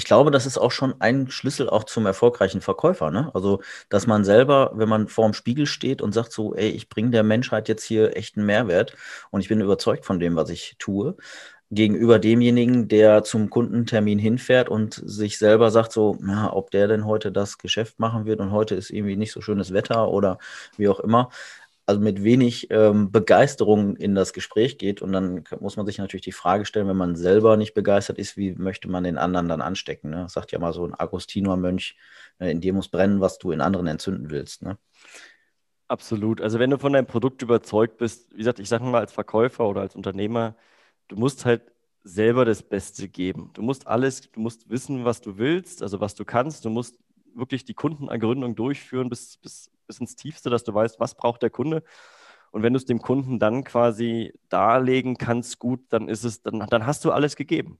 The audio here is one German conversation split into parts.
Ich glaube, das ist auch schon ein Schlüssel auch zum erfolgreichen Verkäufer. Ne? Also, dass man selber, wenn man vor dem Spiegel steht und sagt so, ey, ich bringe der Menschheit jetzt hier echten Mehrwert und ich bin überzeugt von dem, was ich tue, gegenüber demjenigen, der zum Kundentermin hinfährt und sich selber sagt so, ja, ob der denn heute das Geschäft machen wird und heute ist irgendwie nicht so schönes Wetter oder wie auch immer, also mit wenig ähm, Begeisterung in das Gespräch geht. Und dann muss man sich natürlich die Frage stellen, wenn man selber nicht begeistert ist, wie möchte man den anderen dann anstecken? Ne? Das sagt ja mal so ein Agostiner-Mönch, äh, in dir muss brennen, was du in anderen entzünden willst. Ne? Absolut. Also wenn du von deinem Produkt überzeugt bist, wie gesagt, ich sage mal als Verkäufer oder als Unternehmer, du musst halt selber das Beste geben. Du musst alles, du musst wissen, was du willst, also was du kannst. Du musst wirklich die Kundenergründung durchführen bis, bis, bis ins Tiefste, dass du weißt, was braucht der Kunde. Und wenn du es dem Kunden dann quasi darlegen kannst, gut, dann ist es, dann, dann hast du alles gegeben.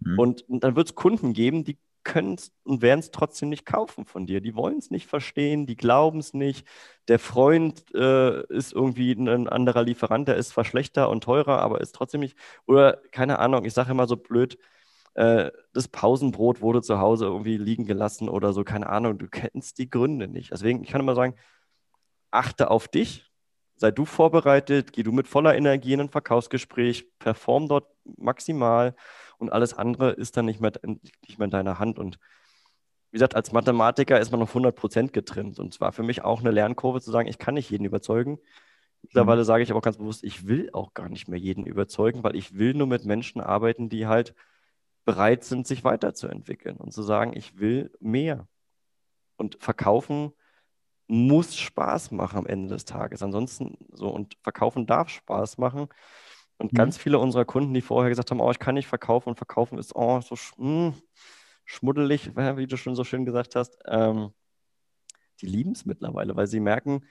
Mhm. Und, und dann wird es Kunden geben, die können es und werden es trotzdem nicht kaufen von dir. Die wollen es nicht verstehen, die glauben es nicht. Der Freund äh, ist irgendwie ein anderer Lieferant, der ist zwar schlechter und teurer, aber ist trotzdem nicht. Oder keine Ahnung, ich sage immer so blöd, äh, das Pausenbrot wurde zu Hause irgendwie liegen gelassen oder so, keine Ahnung, du kennst die Gründe nicht. Deswegen, ich kann immer sagen, achte auf dich, sei du vorbereitet, geh du mit voller Energie in ein Verkaufsgespräch, perform dort maximal und alles andere ist dann nicht mehr, nicht mehr in deiner Hand. Und wie gesagt, als Mathematiker ist man auf 100 Prozent getrimmt. Und zwar für mich auch eine Lernkurve zu sagen, ich kann nicht jeden überzeugen. Mittlerweile mhm. sage ich aber auch ganz bewusst, ich will auch gar nicht mehr jeden überzeugen, weil ich will nur mit Menschen arbeiten, die halt bereit sind, sich weiterzuentwickeln und zu sagen, ich will mehr. Und verkaufen muss Spaß machen am Ende des Tages. Ansonsten so, und verkaufen darf Spaß machen. Und mhm. ganz viele unserer Kunden, die vorher gesagt haben, oh, ich kann nicht verkaufen und verkaufen ist oh, so sch mh, hm, schmuddelig, wie du schon so schön gesagt hast, ähm, die lieben es mittlerweile, weil sie merken,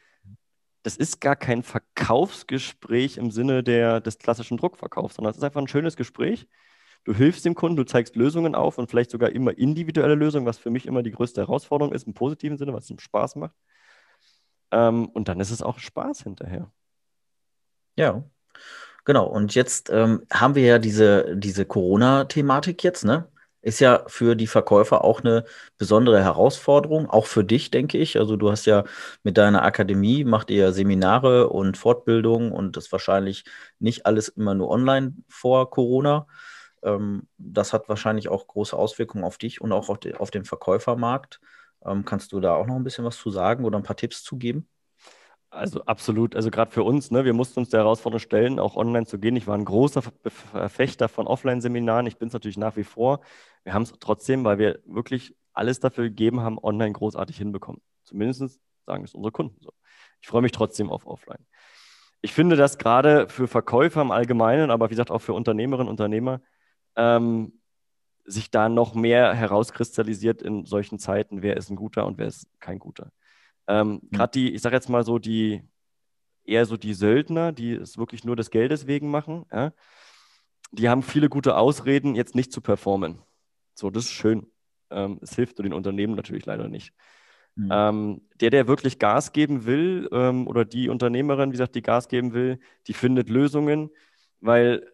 das ist gar kein Verkaufsgespräch im Sinne der, des klassischen Druckverkaufs, sondern es ist einfach ein schönes Gespräch Du hilfst dem Kunden, du zeigst Lösungen auf und vielleicht sogar immer individuelle Lösungen, was für mich immer die größte Herausforderung ist, im positiven Sinne, was ihm Spaß macht. Ähm, und dann ist es auch Spaß hinterher. Ja, genau. Und jetzt ähm, haben wir ja diese, diese Corona-Thematik jetzt, ne? Ist ja für die Verkäufer auch eine besondere Herausforderung, auch für dich, denke ich. Also du hast ja mit deiner Akademie, macht ihr Seminare und Fortbildungen und das wahrscheinlich nicht alles immer nur online vor Corona. Ähm, das hat wahrscheinlich auch große Auswirkungen auf dich und auch auf, die, auf den Verkäufermarkt. Ähm, kannst du da auch noch ein bisschen was zu sagen oder ein paar Tipps zu geben? Also absolut, also gerade für uns, ne, wir mussten uns der Herausforderung stellen, auch online zu gehen. Ich war ein großer Verfechter von Offline-Seminaren. Ich bin es natürlich nach wie vor. Wir haben es trotzdem, weil wir wirklich alles dafür gegeben haben, online großartig hinbekommen. Zumindest sagen es unsere Kunden so. Ich freue mich trotzdem auf Offline. Ich finde, dass gerade für Verkäufer im Allgemeinen, aber wie gesagt auch für Unternehmerinnen und Unternehmer, ähm, sich da noch mehr herauskristallisiert in solchen Zeiten, wer ist ein guter und wer ist kein guter. Ähm, mhm. Gerade die, ich sage jetzt mal so, die eher so die Söldner, die es wirklich nur des Geldes wegen machen, ja, die haben viele gute Ausreden, jetzt nicht zu performen. So, das ist schön. Ähm, es hilft nur den Unternehmen natürlich leider nicht. Mhm. Ähm, der, der wirklich Gas geben will, ähm, oder die Unternehmerin, wie gesagt, die Gas geben will, die findet Lösungen, weil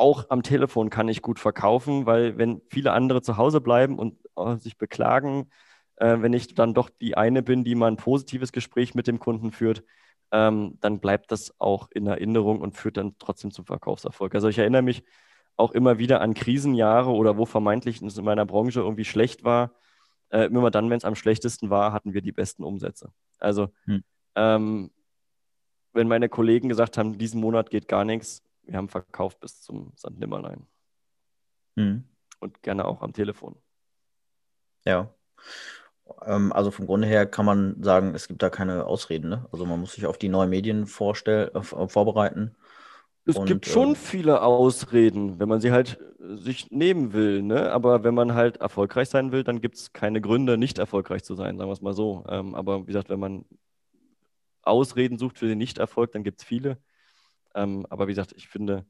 auch am Telefon kann ich gut verkaufen, weil wenn viele andere zu Hause bleiben und äh, sich beklagen, äh, wenn ich dann doch die eine bin, die mal ein positives Gespräch mit dem Kunden führt, ähm, dann bleibt das auch in Erinnerung und führt dann trotzdem zum Verkaufserfolg. Also ich erinnere mich auch immer wieder an Krisenjahre oder wo vermeintlich es in meiner Branche irgendwie schlecht war. Äh, immer dann, wenn es am schlechtesten war, hatten wir die besten Umsätze. Also hm. ähm, wenn meine Kollegen gesagt haben, diesen Monat geht gar nichts, wir haben verkauft bis zum St. Nimmerlein. Mhm. Und gerne auch am Telefon. Ja. Ähm, also vom Grunde her kann man sagen, es gibt da keine Ausreden. Ne? Also man muss sich auf die neuen Medien vorstell äh, vorbereiten. Es und, gibt schon äh, viele Ausreden, wenn man sie halt äh, sich nehmen will. Ne? Aber wenn man halt erfolgreich sein will, dann gibt es keine Gründe, nicht erfolgreich zu sein, sagen wir es mal so. Ähm, aber wie gesagt, wenn man Ausreden sucht für den Nichterfolg, dann gibt es viele. Ähm, aber wie gesagt, ich finde,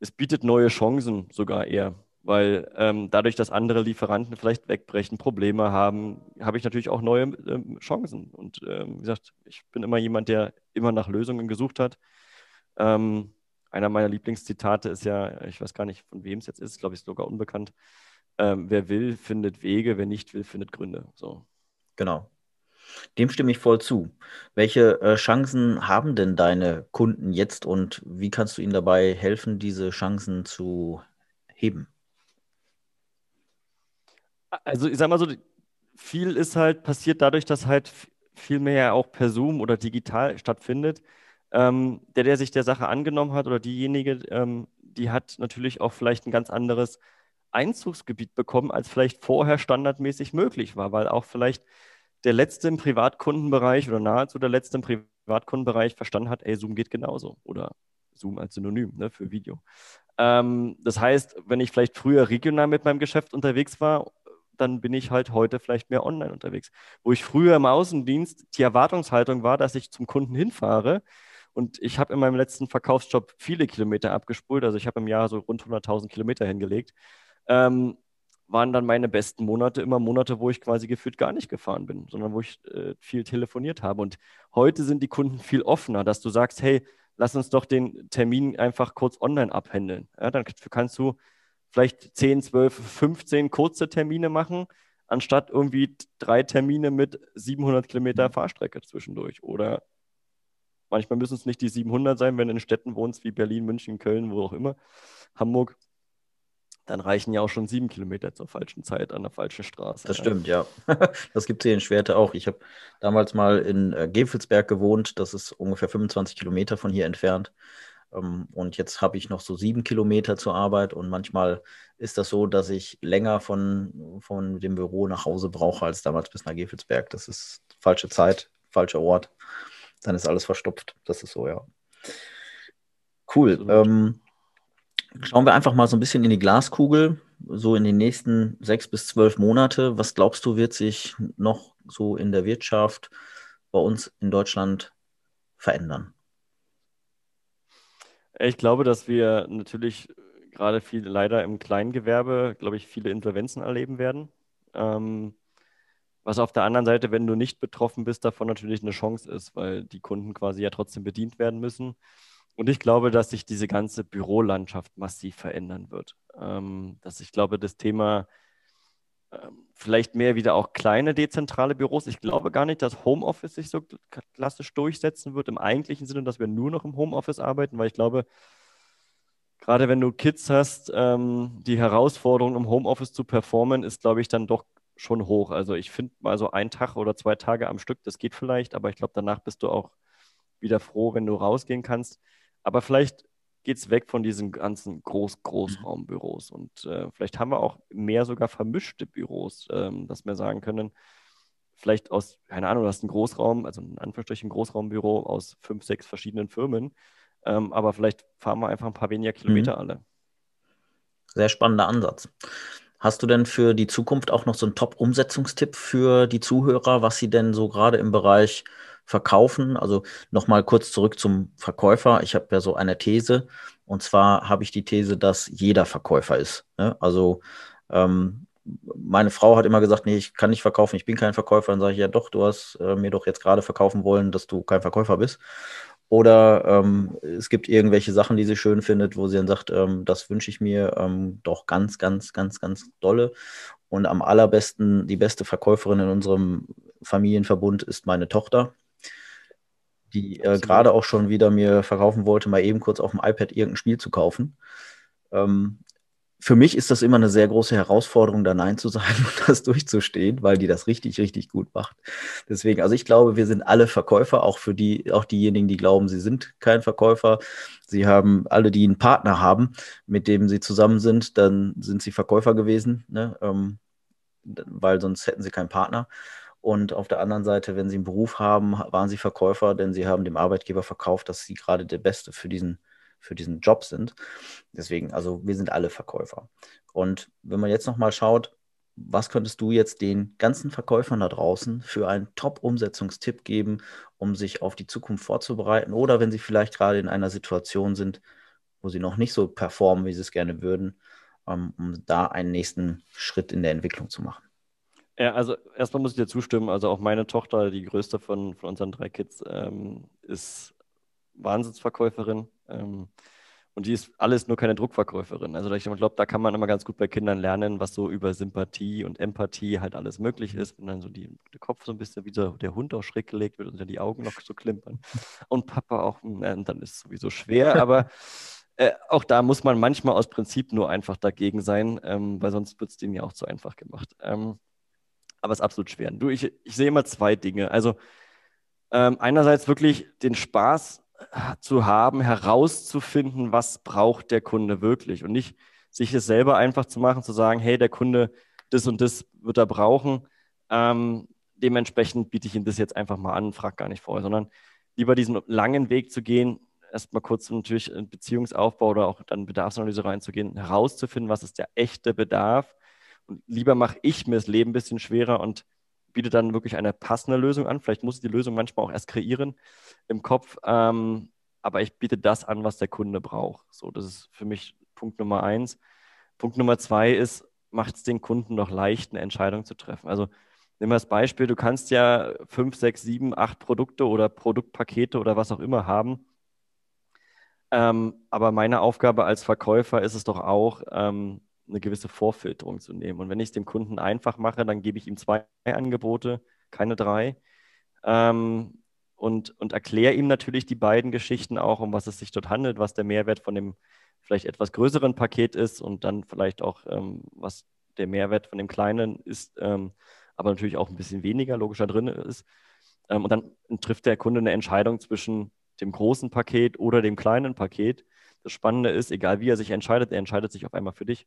es bietet neue Chancen sogar eher, weil ähm, dadurch, dass andere Lieferanten vielleicht wegbrechen, Probleme haben, habe ich natürlich auch neue ähm, Chancen. Und ähm, wie gesagt, ich bin immer jemand, der immer nach Lösungen gesucht hat. Ähm, einer meiner Lieblingszitate ist ja, ich weiß gar nicht, von wem es jetzt ist, glaube ich, ist sogar unbekannt. ähm, wer will, findet Wege, wer nicht will, findet Gründe. So. Genau. Dem stimme ich voll zu. Welche äh, Chancen haben denn deine Kunden jetzt und wie kannst du ihnen dabei helfen, diese Chancen zu heben? Also ich sag mal so, viel ist halt passiert dadurch, dass halt viel mehr auch per Zoom oder digital stattfindet. Ähm, der, der sich der Sache angenommen hat oder diejenige, ähm, die hat natürlich auch vielleicht ein ganz anderes Einzugsgebiet bekommen, als vielleicht vorher standardmäßig möglich war, weil auch vielleicht der letzte im Privatkundenbereich oder nahezu der letzte im Privatkundenbereich verstanden hat, ey, Zoom geht genauso oder Zoom als Synonym ne, für Video. Ähm, das heißt, wenn ich vielleicht früher regional mit meinem Geschäft unterwegs war, dann bin ich halt heute vielleicht mehr online unterwegs. Wo ich früher im Außendienst die Erwartungshaltung war, dass ich zum Kunden hinfahre und ich habe in meinem letzten Verkaufsjob viele Kilometer abgespult, also ich habe im Jahr so rund 100.000 Kilometer hingelegt. Ähm, waren dann meine besten Monate immer Monate, wo ich quasi gefühlt gar nicht gefahren bin, sondern wo ich äh, viel telefoniert habe. Und heute sind die Kunden viel offener, dass du sagst, hey, lass uns doch den Termin einfach kurz online abhändeln. Ja, dann kannst du vielleicht 10, 12, 15 kurze Termine machen, anstatt irgendwie drei Termine mit 700 Kilometer Fahrstrecke zwischendurch. Oder manchmal müssen es nicht die 700 sein, wenn du in Städten wohnst wie Berlin, München, Köln, wo auch immer, Hamburg dann reichen ja auch schon sieben Kilometer zur falschen Zeit an der falschen Straße. Das stimmt, ja. Das gibt es hier in Schwerte auch. Ich habe damals mal in äh, Gefelsberg gewohnt, das ist ungefähr 25 Kilometer von hier entfernt. Ähm, und jetzt habe ich noch so sieben Kilometer zur Arbeit und manchmal ist das so, dass ich länger von, von dem Büro nach Hause brauche als damals bis nach Gefelsberg. Das ist falsche Zeit, falscher Ort. Dann ist alles verstopft. Das ist so, ja. Cool. Ähm, Schauen wir einfach mal so ein bisschen in die Glaskugel, so in den nächsten sechs bis zwölf Monate. Was glaubst du, wird sich noch so in der Wirtschaft bei uns in Deutschland verändern? Ich glaube, dass wir natürlich gerade viel leider im Kleingewerbe, glaube ich, viele Insolvenzen erleben werden. Ähm, was auf der anderen Seite, wenn du nicht betroffen bist, davon natürlich eine Chance ist, weil die Kunden quasi ja trotzdem bedient werden müssen. Und ich glaube, dass sich diese ganze Bürolandschaft massiv verändern wird. Ähm, dass ich glaube, das Thema ähm, vielleicht mehr wieder auch kleine dezentrale Büros. Ich glaube gar nicht, dass Homeoffice sich so klassisch durchsetzen wird im eigentlichen Sinne, dass wir nur noch im Homeoffice arbeiten, weil ich glaube, gerade wenn du Kids hast, ähm, die Herausforderung im Homeoffice zu performen, ist, glaube ich, dann doch schon hoch. Also ich finde mal so ein Tag oder zwei Tage am Stück, das geht vielleicht, aber ich glaube, danach bist du auch wieder froh, wenn du rausgehen kannst. Aber vielleicht geht es weg von diesen ganzen Groß Großraumbüros. Und äh, vielleicht haben wir auch mehr sogar vermischte Büros, ähm, dass wir sagen können, vielleicht aus, keine Ahnung, du hast einen Großraum, also in Anführungsstrichen ein Großraumbüro aus fünf, sechs verschiedenen Firmen. Ähm, aber vielleicht fahren wir einfach ein paar weniger Kilometer mhm. alle. Sehr spannender Ansatz. Hast du denn für die Zukunft auch noch so einen Top-Umsetzungstipp für die Zuhörer, was sie denn so gerade im Bereich verkaufen. Also nochmal kurz zurück zum Verkäufer. Ich habe ja so eine These. Und zwar habe ich die These, dass jeder Verkäufer ist. Ne? Also ähm, meine Frau hat immer gesagt, nee, ich kann nicht verkaufen, ich bin kein Verkäufer. Dann sage ich, ja doch, du hast äh, mir doch jetzt gerade verkaufen wollen, dass du kein Verkäufer bist. Oder ähm, es gibt irgendwelche Sachen, die sie schön findet, wo sie dann sagt, ähm, das wünsche ich mir ähm, doch ganz, ganz, ganz, ganz dolle. Und am allerbesten, die beste Verkäuferin in unserem Familienverbund ist meine Tochter die äh, gerade auch schon wieder mir verkaufen wollte, mal eben kurz auf dem iPad irgendein Spiel zu kaufen. Ähm, für mich ist das immer eine sehr große Herausforderung, da Nein zu sagen und das durchzustehen, weil die das richtig, richtig gut macht. Deswegen, also ich glaube, wir sind alle Verkäufer, auch für die, auch diejenigen, die glauben, sie sind kein Verkäufer. Sie haben alle, die einen Partner haben, mit dem sie zusammen sind, dann sind sie Verkäufer gewesen, ne? ähm, weil sonst hätten sie keinen Partner. Und auf der anderen Seite, wenn sie einen Beruf haben, waren sie Verkäufer, denn sie haben dem Arbeitgeber verkauft, dass sie gerade der Beste für diesen, für diesen Job sind. Deswegen, also wir sind alle Verkäufer. Und wenn man jetzt nochmal schaut, was könntest du jetzt den ganzen Verkäufern da draußen für einen Top-Umsetzungstipp geben, um sich auf die Zukunft vorzubereiten? Oder wenn sie vielleicht gerade in einer Situation sind, wo sie noch nicht so performen, wie sie es gerne würden, um, um da einen nächsten Schritt in der Entwicklung zu machen? Ja, also erstmal muss ich dir zustimmen. Also auch meine Tochter, die größte von, von unseren drei Kids, ähm, ist Wahnsinnsverkäuferin. Ähm, Und die ist alles nur keine Druckverkäuferin. Also ich glaube, da kann man immer ganz gut bei Kindern lernen, was so über Sympathie und Empathie halt alles möglich ist. Wenn dann so die, der Kopf so ein bisschen wie so der Hund auch schräg gelegt wird und dann die Augen noch so klimpern. Und Papa auch, äh, dann ist es sowieso schwer. Aber äh, auch da muss man manchmal aus Prinzip nur einfach dagegen sein, ähm, weil sonst wird es denen ja auch zu einfach gemacht. Ähm, aber es ist absolut schwer. Du, ich, ich sehe immer zwei Dinge. Also ähm, einerseits wirklich den Spaß zu haben, herauszufinden, was braucht der Kunde wirklich und nicht sich es selber einfach zu machen, zu sagen, hey, der Kunde, das und das wird er brauchen. Ähm, dementsprechend biete ich ihm das jetzt einfach mal an, frag gar nicht vorher, sondern lieber diesen langen Weg zu gehen, erstmal kurz natürlich in Beziehungsaufbau oder auch dann Bedarfsanalyse reinzugehen, herauszufinden, was ist der echte Bedarf. Und lieber mache ich mir das Leben ein bisschen schwerer und biete dann wirklich eine passende Lösung an. Vielleicht muss ich die Lösung manchmal auch erst kreieren im Kopf, ähm, aber ich biete das an, was der Kunde braucht. So, das ist für mich Punkt Nummer eins. Punkt Nummer zwei ist, macht es den Kunden noch leicht, eine Entscheidung zu treffen. Also nimm mal das Beispiel, du kannst ja fünf, sechs, sieben, acht Produkte oder Produktpakete oder was auch immer haben. Ähm, aber meine Aufgabe als Verkäufer ist es doch auch, ähm, eine gewisse Vorfilterung zu nehmen. Und wenn ich es dem Kunden einfach mache, dann gebe ich ihm zwei Angebote, keine drei. Ähm, und, und erkläre ihm natürlich die beiden Geschichten auch, um was es sich dort handelt, was der Mehrwert von dem vielleicht etwas größeren Paket ist und dann vielleicht auch, ähm, was der Mehrwert von dem kleinen ist, ähm, aber natürlich auch ein bisschen weniger logischer drin ist. Ähm, und dann trifft der Kunde eine Entscheidung zwischen dem großen Paket oder dem kleinen Paket. Das Spannende ist, egal wie er sich entscheidet, er entscheidet sich auf einmal für dich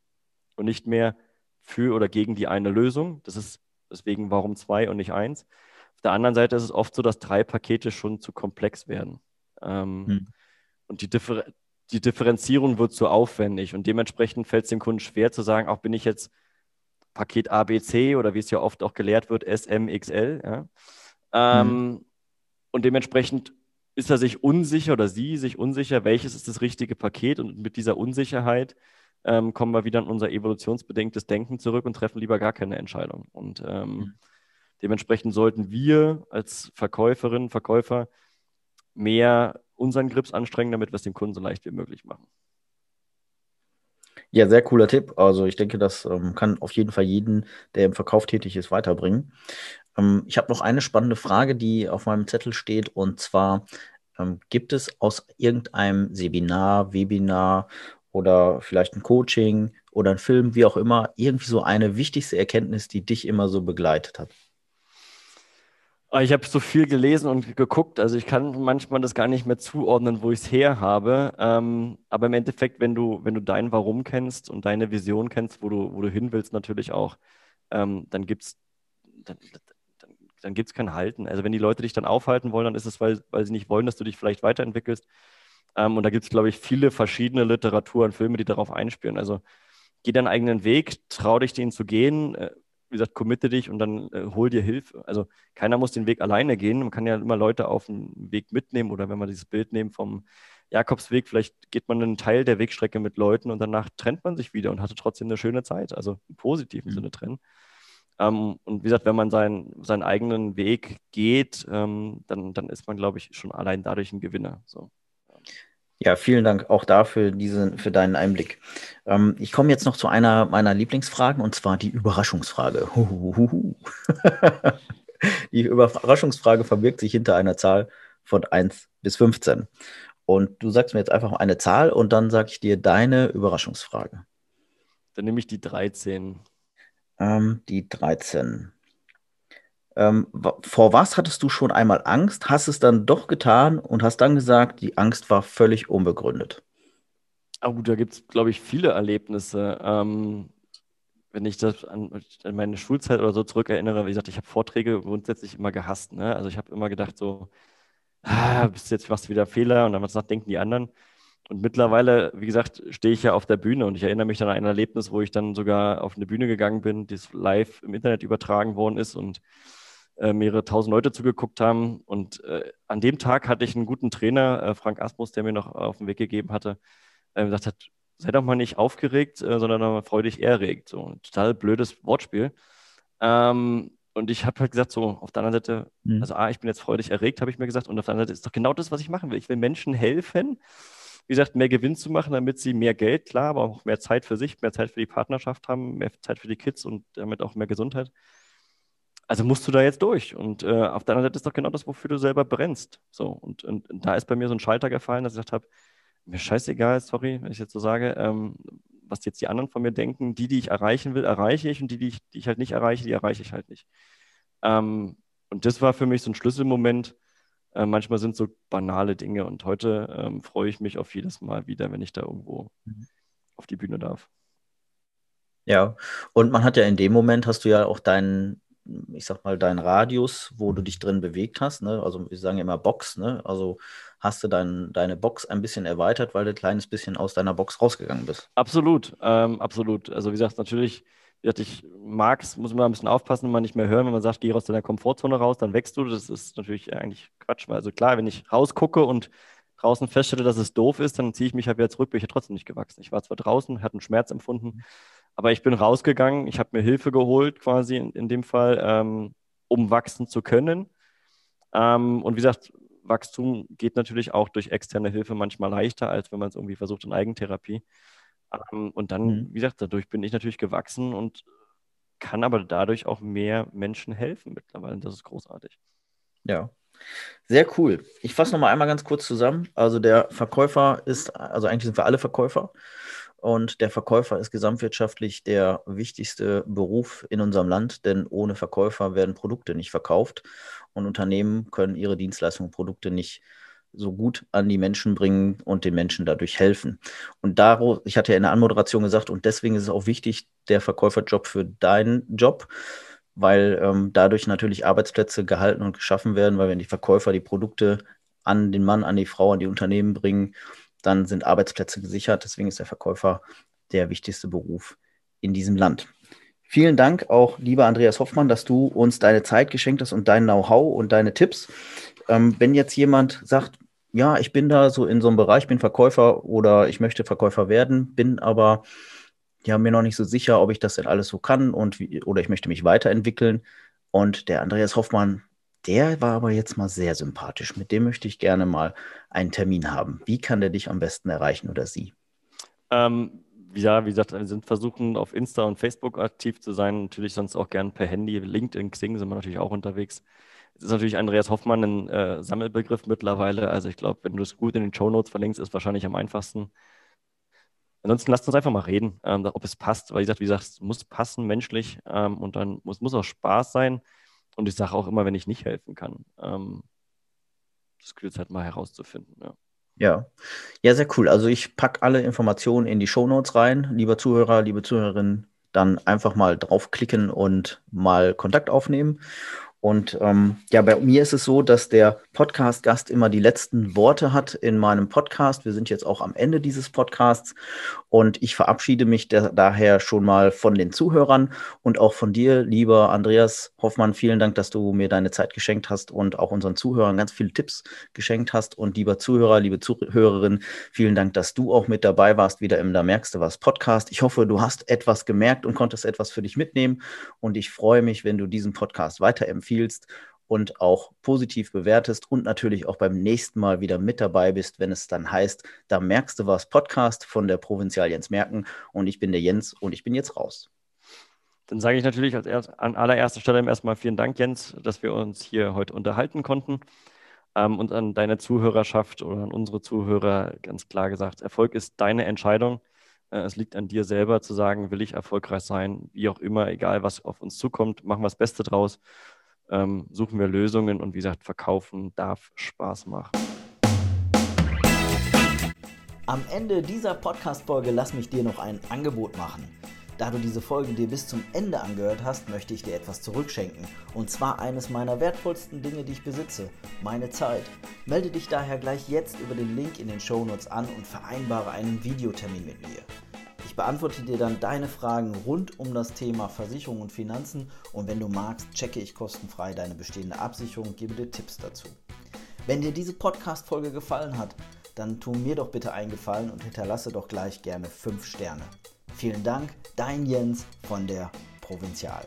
und nicht mehr für oder gegen die eine Lösung. Das ist deswegen warum zwei und nicht eins. Auf der anderen Seite ist es oft so, dass drei Pakete schon zu komplex werden. Ähm, hm. Und die, Differ die Differenzierung wird zu aufwendig und dementsprechend fällt es dem Kunden schwer zu sagen, auch bin ich jetzt Paket ABC oder wie es ja oft auch gelehrt wird, SMXL. Ja? Ähm, hm. Und dementsprechend ist er sich unsicher oder sie sich unsicher, welches ist das richtige Paket und mit dieser Unsicherheit ähm, kommen wir wieder in unser evolutionsbedingtes Denken zurück und treffen lieber gar keine Entscheidung. Und ähm, mhm. dementsprechend sollten wir als Verkäuferinnen, Verkäufer mehr unseren Grips anstrengen, damit wir es dem Kunden so leicht wie möglich machen. Ja, sehr cooler Tipp. Also ich denke, das ähm, kann auf jeden Fall jeden, der im Verkauf tätig ist, weiterbringen. Ähm, ich habe noch eine spannende Frage, die auf meinem Zettel steht, und zwar ähm, gibt es aus irgendeinem Seminar, Webinar oder vielleicht ein Coaching oder ein Film, wie auch immer, irgendwie so eine wichtigste Erkenntnis, die dich immer so begleitet hat? Ah, ich habe so viel gelesen und geguckt, also ich kann manchmal das gar nicht mehr zuordnen, wo ich es her habe. Ähm, aber im Endeffekt, wenn du, wenn du dein Warum kennst und deine Vision kennst, wo du, wo du hin willst, natürlich auch, ähm, dann gibt es dann, dann, dann gibt's kein Halten. Also wenn die Leute dich dann aufhalten wollen, dann ist es, weil, weil sie nicht wollen, dass du dich vielleicht weiterentwickelst. Ähm, und da gibt es, glaube ich, viele verschiedene Literatur und Filme, die darauf einspielen. Also geh deinen eigenen Weg, trau dich, den zu gehen. Äh, wie gesagt, committe dich und dann äh, hol dir Hilfe. Also keiner muss den Weg alleine gehen. Man kann ja immer Leute auf den Weg mitnehmen oder wenn man dieses Bild nehmen vom Jakobsweg, vielleicht geht man einen Teil der Wegstrecke mit Leuten und danach trennt man sich wieder und hatte trotzdem eine schöne Zeit, also im positiven mhm. Sinne trennen. Ähm, und wie gesagt, wenn man sein, seinen eigenen Weg geht, ähm, dann, dann ist man, glaube ich, schon allein dadurch ein Gewinner. So. Ja, vielen Dank auch dafür, diese, für deinen Einblick. Ähm, ich komme jetzt noch zu einer meiner Lieblingsfragen und zwar die Überraschungsfrage. die Überraschungsfrage verbirgt sich hinter einer Zahl von 1 bis 15. Und du sagst mir jetzt einfach eine Zahl und dann sage ich dir deine Überraschungsfrage. Dann nehme ich die 13. Ähm, die 13. Ähm, vor was hattest du schon einmal Angst, hast es dann doch getan und hast dann gesagt, die Angst war völlig unbegründet? Oh, da gibt es, glaube ich, viele Erlebnisse. Ähm, wenn ich das an, an, meine Schulzeit oder so zurückerinnere, wie gesagt, ich habe Vorträge grundsätzlich immer gehasst. Ne? Also ich habe immer gedacht, so, ah, bist jetzt machst du wieder Fehler und dann was nach denken die anderen. Und mittlerweile, wie gesagt, stehe ich ja auf der Bühne und ich erinnere mich dann an ein Erlebnis, wo ich dann sogar auf eine Bühne gegangen bin, das live im Internet übertragen worden ist und äh, mehrere tausend Leute zugeguckt haben. Und äh, an dem Tag hatte ich einen guten Trainer, äh, Frank Asmus, der mir noch auf den Weg gegeben hatte, äh, gesagt hat, sei doch mal nicht aufgeregt, äh, sondern mal freudig erregt. So ein total blödes Wortspiel. Ähm, und ich habe halt gesagt, so auf der anderen Seite, mhm. also A, ich bin jetzt freudig erregt, habe ich mir gesagt, und auf der anderen Seite ist doch genau das, was ich machen will. Ich will Menschen helfen, wie gesagt, mehr Gewinn zu machen, damit sie mehr Geld, klar, aber auch mehr Zeit für sich, mehr Zeit für die Partnerschaft haben, mehr Zeit für die Kids und damit auch mehr Gesundheit. Also musst du da jetzt durch. Und äh, auf der anderen Seite ist doch genau das, wofür du selber brennst. So, und, und, und da ist bei mir so ein Schalter gefallen, dass ich gesagt habe, mir scheißegal, sorry, wenn ich jetzt so sage, ähm, was jetzt die anderen von mir denken. Die, die ich erreichen will, erreiche ich und die, die ich, die ich halt nicht erreiche, die erreiche ich halt nicht. Ähm, und das war für mich so ein Schlüsselmoment. Äh, manchmal sind so banale Dinge und heute ähm, freue ich mich auf jedes Mal wieder, wenn ich da irgendwo mhm. auf die Bühne darf. Ja, und man hat ja in dem Moment, hast du ja auch deinen, ich sag mal, deinen Radius, wo du dich drin bewegt hast. Ne? Also wir sagen immer Box, ne? Also hast du dein, deine Box ein bisschen erweitert, weil du ein kleines bisschen aus deiner Box rausgegangen bist. Absolut, ähm, absolut. Also wie gesagt, natürlich ich mag es, muss man ein bisschen aufpassen, wenn man nicht mehr hören, wenn man sagt, geh aus deiner Komfortzone raus, dann wächst du. Das ist natürlich eigentlich Quatsch. Also klar, wenn ich rausgucke und draußen feststelle, dass es doof ist, dann ziehe ich mich halt wieder zurück, bin ich ja trotzdem nicht gewachsen. Ich war zwar draußen, hatte einen Schmerz empfunden, aber ich bin rausgegangen, ich habe mir Hilfe geholt, quasi in, in dem Fall, ähm, um wachsen zu können. Ähm, und wie gesagt, Wachstum geht natürlich auch durch externe Hilfe manchmal leichter, als wenn man es irgendwie versucht in Eigentherapie. Ähm, und dann, mhm. wie gesagt, dadurch bin ich natürlich gewachsen und kann aber dadurch auch mehr Menschen helfen mittlerweile. Das ist großartig. Ja. Sehr cool. Ich fasse nochmal einmal ganz kurz zusammen. Also der Verkäufer ist, also eigentlich sind wir alle Verkäufer. Und der Verkäufer ist gesamtwirtschaftlich der wichtigste Beruf in unserem Land, denn ohne Verkäufer werden Produkte nicht verkauft und Unternehmen können ihre Dienstleistungen und Produkte nicht so gut an die Menschen bringen und den Menschen dadurch helfen. Und daraus, ich hatte ja in der Anmoderation gesagt, und deswegen ist es auch wichtig, der Verkäuferjob für deinen Job, weil ähm, dadurch natürlich Arbeitsplätze gehalten und geschaffen werden, weil wenn die Verkäufer die Produkte an den Mann, an die Frau, an die Unternehmen bringen, dann sind Arbeitsplätze gesichert. Deswegen ist der Verkäufer der wichtigste Beruf in diesem Land. Vielen Dank auch, lieber Andreas Hoffmann, dass du uns deine Zeit geschenkt hast und dein Know-how und deine Tipps. Ähm, wenn jetzt jemand sagt, ja, ich bin da so in so einem Bereich, bin Verkäufer oder ich möchte Verkäufer werden, bin aber ja mir noch nicht so sicher, ob ich das denn alles so kann und wie, oder ich möchte mich weiterentwickeln. Und der Andreas Hoffmann, der war aber jetzt mal sehr sympathisch. Mit dem möchte ich gerne mal einen Termin haben. Wie kann der dich am besten erreichen oder sie? Ähm, ja, wie gesagt, wir sind versuchen auf Insta und Facebook aktiv zu sein, natürlich sonst auch gern per Handy. LinkedIn, Xing sind wir natürlich auch unterwegs. Es ist natürlich Andreas Hoffmann ein äh, Sammelbegriff mittlerweile. Also ich glaube, wenn du es gut in den Show Notes verlinkst, ist wahrscheinlich am einfachsten. Ansonsten lasst uns einfach mal reden, ähm, ob es passt. Weil ich sage, wie gesagt, es muss passen menschlich ähm, und dann muss, muss auch Spaß sein. Und ich sage auch immer, wenn ich nicht helfen kann. Ähm, das gilt halt mal herauszufinden. Ja. Ja. Ja, sehr cool. Also ich packe alle Informationen in die Show Notes rein. Lieber Zuhörer, liebe Zuhörerinnen, dann einfach mal draufklicken und mal Kontakt aufnehmen. Und ähm, ja, bei mir ist es so, dass der Podcast-Gast immer die letzten Worte hat in meinem Podcast. Wir sind jetzt auch am Ende dieses Podcasts und ich verabschiede mich da daher schon mal von den Zuhörern und auch von dir, lieber Andreas Hoffmann. Vielen Dank, dass du mir deine Zeit geschenkt hast und auch unseren Zuhörern ganz viele Tipps geschenkt hast. Und lieber Zuhörer, liebe Zuhörerin, vielen Dank, dass du auch mit dabei warst, wieder im Da merkst du was Podcast. Ich hoffe, du hast etwas gemerkt und konntest etwas für dich mitnehmen. Und ich freue mich, wenn du diesen Podcast weiterempfiehlst empfiehlst und auch positiv bewertest und natürlich auch beim nächsten Mal wieder mit dabei bist, wenn es dann heißt, da merkst du was Podcast von der Provinzial Jens Merken und ich bin der Jens und ich bin jetzt raus. Dann sage ich natürlich erst, an allererster Stelle erstmal vielen Dank, Jens, dass wir uns hier heute unterhalten konnten. Ähm, und an deine Zuhörerschaft oder an unsere Zuhörer ganz klar gesagt, Erfolg ist deine Entscheidung. Äh, es liegt an dir selber zu sagen, will ich erfolgreich sein, wie auch immer, egal was auf uns zukommt, machen wir das Beste draus ähm, suchen wir Lösungen und wie gesagt, verkaufen darf Spaß machen. Am Ende dieser Podcast-Folge lass mich dir noch ein Angebot machen. Da du diese Folge dir bis zum Ende angehört hast, möchte ich dir etwas zurückschenken. Und zwar eines meiner wertvollsten Dinge, die ich besitze, meine Zeit. Melde dich daher gleich jetzt über den Link in den Show Notes an und vereinbare einen Videotermin mit mir beantworte dir dann deine Fragen rund um das Thema Versicherung und Finanzen und wenn du magst, checke ich kostenfrei deine bestehende Absicherung und gebe dir Tipps dazu. Wenn dir diese Podcast-Folge gefallen hat, dann tu mir doch bitte einen Gefallen und hinterlasse doch gleich gerne 5 Sterne. Vielen Dank, dein Jens von der Provinzial.